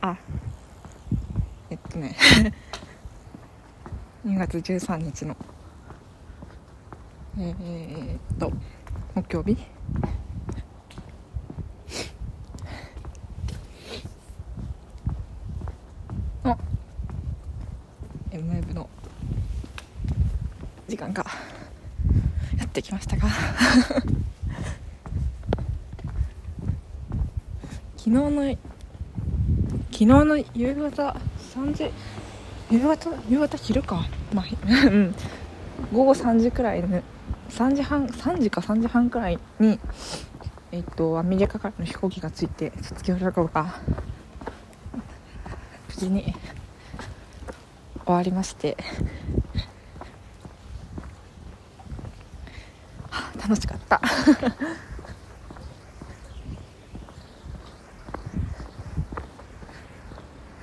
あえっとね。2月13日の。えー、っと木曜日。あ MF の時間がやってきましたが。昨日の昨日の夕方3時夕方夕方昼か。まあ うん。午後3時くらいの3時半3時か3時半くらいにえっとアメリカからの飛行機が着いて卒業旅行が無事に終わりまして。あ楽しかった。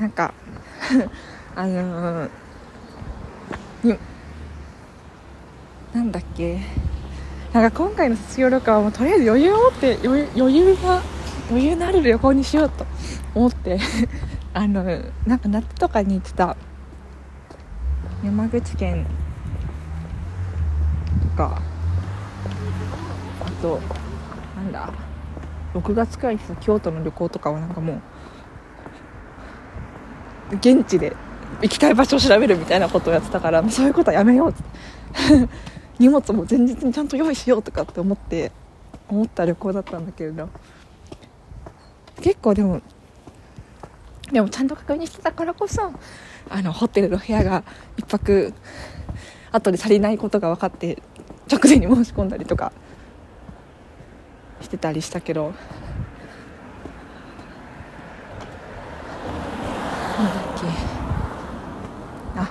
なんか あのー、になんだっけ？なんか今回の卒業旅行はもうとりあえず余裕を持って余裕余裕が余裕のある旅行にしようと 思って あのなんか夏とかに行ってた山口県とかあとなんだ6月くらいに京都の旅行とかはなんかもう現地で行きたい場所を調べるみたいなことをやってたからもうそういうことはやめようって。荷物も前日にちゃんと用意しようとかって思って思った旅行だったんだけれど。結構でもでもちゃんと確認してたからこそあのホテルの部屋が1泊後で足りないことが分かって直前に申し込んだりとかしてたりしたけどなんだっけあ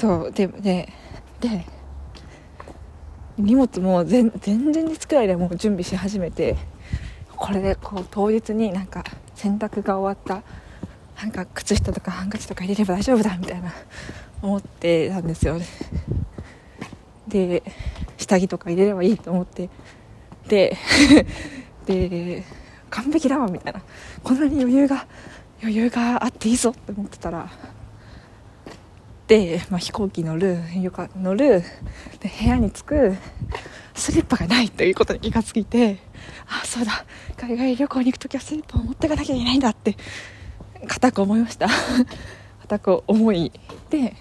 そうででで荷物も前前日くらいでもう準備し始めてこれでこう当日になんか洗濯が終わったなんか靴下とかハンカチとか入れれば大丈夫だみたいな思ってたんですよで下着とか入れればいいと思って。で で完璧だわみたいな。こんなに余裕が余裕があっていいぞって思ってたら、まあ、飛行機乗る床乗るで部屋に着くスリッパがないということに気がついてあそうだ海外旅行に行く時はスリッパを持っていかなきゃいけないんだって固く思いました。固く思いで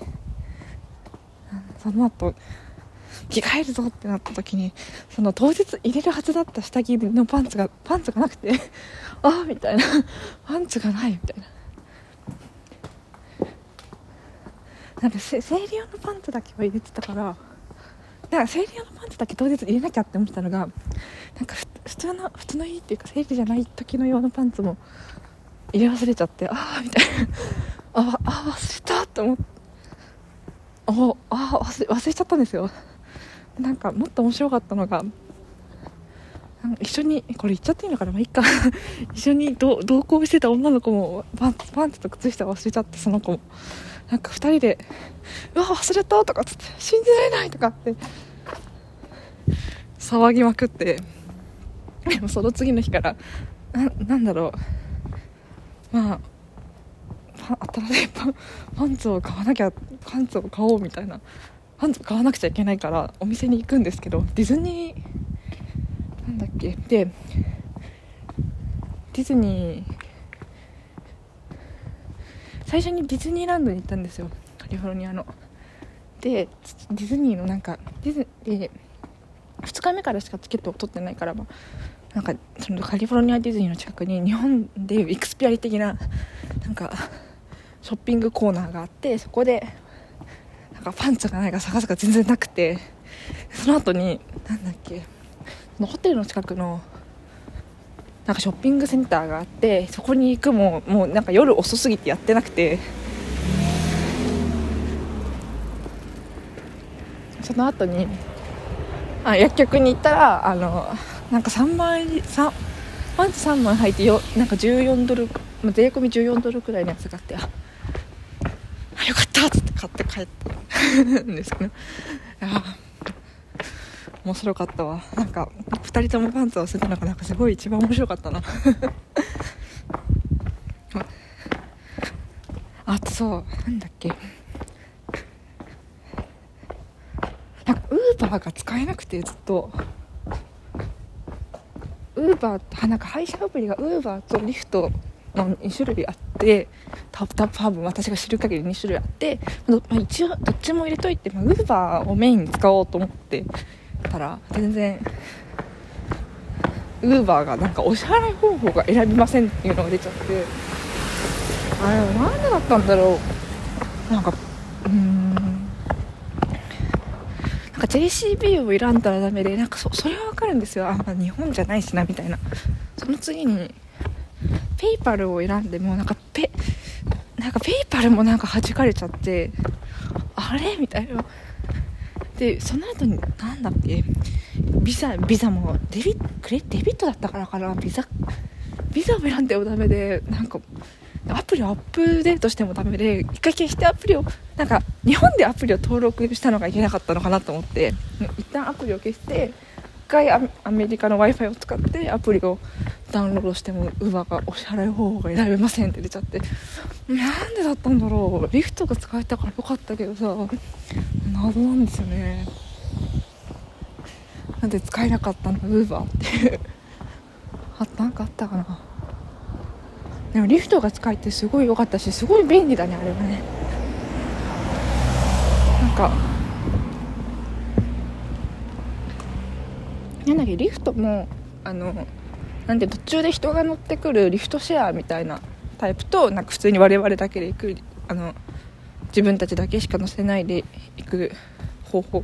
その後着替えるぞってなった時にその当日入れるはずだった下着のパンツがパンツがなくてああみたいな。パンツがないみたいな。なんか生理用のパンツだけは入れてたからなんか生理用のパンツだけ当日入れなきゃって思ってたのがなんか普通の普通のいいっていうか生理じゃない時の用のパンツも入れ忘れちゃってああみたいな。ああ忘れたって思って。ああ忘れ忘れちゃったんですよ。なんかもっと面白かったのが一緒にこれ言っちゃっていいのかな？まあいいか 一緒に同行してた女の子もパンツパンツと靴下忘れちゃってその子もなんか2人で「うわ忘れた!」とかつって「信じられない!」とかって騒ぎまくってでもその次の日からななんだろうまあ新しいパンパンツを買わなきゃパンツを買おうみたいなパンツ買わなくちゃいけないからお店に行くんですけどディズニーだっけ？でディズニー最初にディズニーランドに行ったんですよ。カリフォルニアの。でディズニーのなんかディズで2日目からしかチケットを取ってないから、なんかそのカリフォルニアディズニーの近くに日本でいうイクスピアリ的ななんかショッピングコーナーがあってそこでなんかパンツがないか探すが全然なくてその後になんだっけ？のホテルの近くのなんかショッピングセンターがあってそこに行くももうなんか夜遅すぎてやってなくてその後にあ薬局に行ったらあのなんか3万円3パンツ3枚入ってよなんか14ドル、税込み14ドルくらいのやつがあってあよかったっつって買って帰ったんですけど。あ面白かったわ。なんか2人ともパンツを捨てたのがなんかすごい一番面白かったな。あとそうなんだっけ。なんかウーバーが使えなくてずっと。ウーバーなんか配車アプリがウーバーとリフトの2種類あって多分私が知る限り2種類あって、まあ、一応どっちも入れといて、まあ、ウーバーをメインに使おうと思って。たら全然ウーバーがなんかお支払い方法が選びませんっていうのが出ちゃって。あれはなんでだったんだろう。なんかうーん。なんか JCB を選んだらダメでなんかそそれはわかるんですよ。あ、ま、日本じゃないしなみたいな。その次にペイパルを選んでもなんかペなんかペイパルもなんか弾かれちゃってあれ？みたいな。でその後に何だっけビザビザもデビクレデビットだったからかなビザビザを選んでもダメでなんかアプリをアップデートしてもダメで一回消してアプリをなんか日本でアプリを登録したのがいけなかったのかなと思って一旦アプリを消して回アメリカの w i f i を使ってアプリをダウンロードしても Uber がお支払い方法が選べませんって出ちゃってなんでだったんだろう。リフトが使えたからよかったけどさ謎なんですよね。なんで使えなかったんだ Uber って。あなんかあったかな。でもリフトが使えてすごい良かったしすごい便利だねあれはね。なんかなんだっけリフトもあのなんで途中で人が乗ってくるリフトシェアみたいなタイプとなんか普通に我々だけで行くあの自分たちだけしか乗せないで行く方法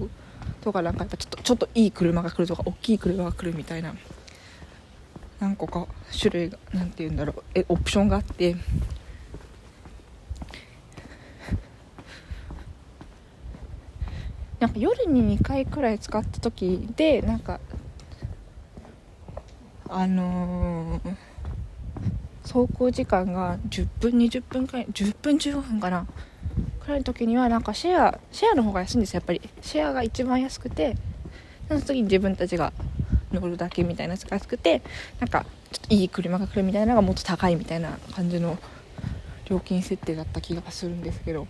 とかなんかやっぱちょっとちょっといい車が来るとか大きい車が来るみたいな何個か種類が何て言うんだろうえオプションがあってなんか夜に2回くらい使った時でなんかあのー、走行時間が10分20分くらい10分15分かな。くらいの時にはなんかシェアシェアの方が安いんですよやっぱり。シェアが一番安くてその次に自分たちが乗るだけみたいなやつが安くてなんかちょっといい車が来るみたいなのがもっと高いみたいな感じの料金設定だった気がするんですけど。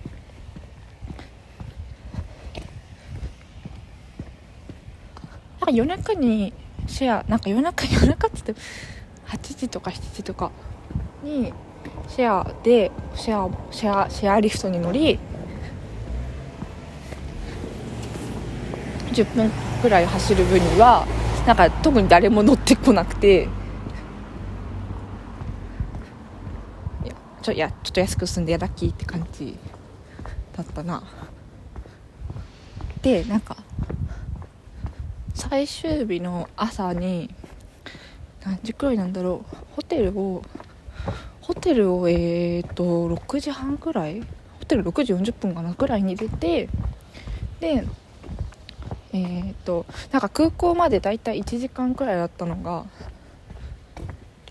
夜中にシェアなんか夜中夜中っつって8時とか7時とかにシェアでシェアシェアシェアリフトに乗り10分くらい走る分にはなんか特に誰も乗ってこなくて。いやちょいやちょっと安く済んでやだっきって感じだったな。でなんか最終日の朝に何時くらいなんだろうホテルをホテルをえ、っと6時半くらいホテル6時40分かなくらいに出てでえ、っとなんか空港までだいたい1時間くらいだったのが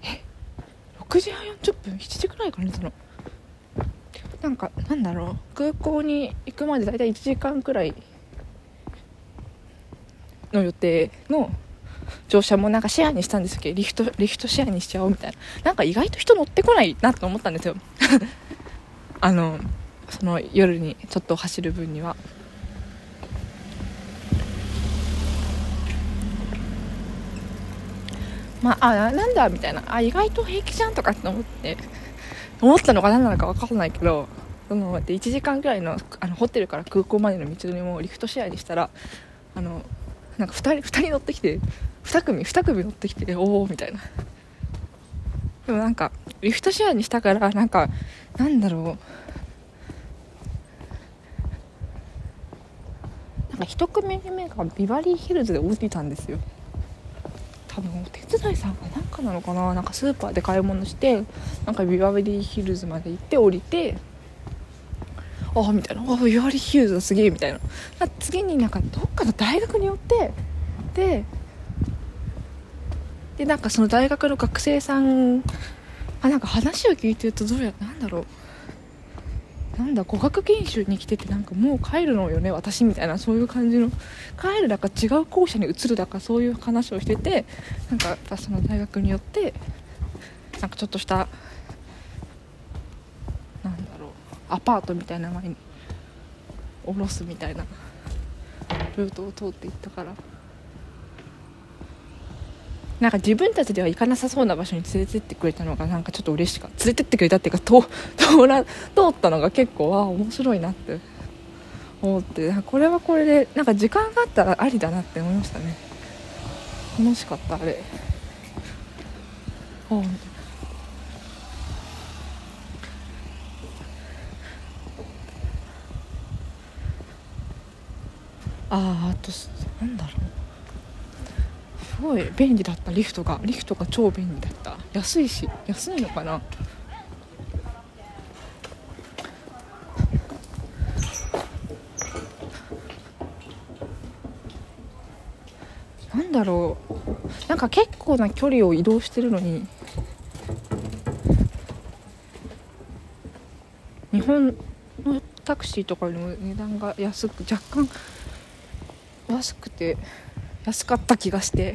え6時半40分？7時くらいから寝たの。なんかなんだろう空港に行くまでだいたい1時間くらいの予定の乗車もなんかシェアにしたんですけどリフトリフトシェアにしちゃおうみたいな。なんか意外と人乗ってこないなと思ったんですよ。あのその夜にちょっと走る分には。まああなんだみたいな。あ意外と平気じゃんとかって思って。思ったのが何なのか分からないけどそので1時間ぐらいのあのホテルから空港までの道のりもリフトシェアにしたらあのなんか2人 ,2 人乗ってきて2組2組乗ってきておおみたいな。でもなんかリフトシェアにしたからなんかなんだろう。なんか1組目がビバリーヒルズで降りたんですよ。多分お手伝いさんかなんかなのかな。なんかスーパーで買い物してなんかビバリーヒルズまで行って降りてああみたいな。あビバリーヒルズすげえみたいな。次になんかどっかの大学によってででなんかその大学の学生さんあなんか話を聞いてるとどうやなんだろう。なんだ語学研修に来ててなんかもう帰るのよね私みたいな。そういう感じの。帰るだか違う校舎に移るだかそういう話をしててなんかやっぱその大学によってなんかちょっとしたなんだろうアパートみたいな前に降ろすみたいな。ルートを通っていったから。なんか自分たちでは行かなさそうな場所に連れてってくれたのがなんかちょっと嬉しかった。連れてってくれたっていうか通 通ら通ったのが結構あ面白いなって。思って。これはこれでなんか時間があったらありだなって思いましたね。楽しかったあれ。あああとなんだろう。すごい便利だったリフトが。リフトが超便利だった。安いし安いのかな。なんだろう。なんか結構な距離を移動してるのに日本のタクシーとかよりも値段が安く若干安くて安かった気がして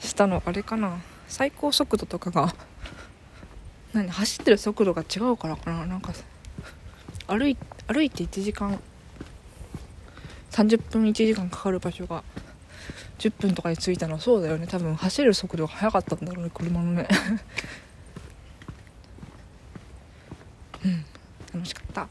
したのあれかな。最高速度とかが何走ってる速度が違うからかな。なんか歩い歩いて1時間30分1時間かかる場所が10分とかに着いたの。はそうだよね。多分走る速度が速かったんだろうね車のね。うん。楽しかった。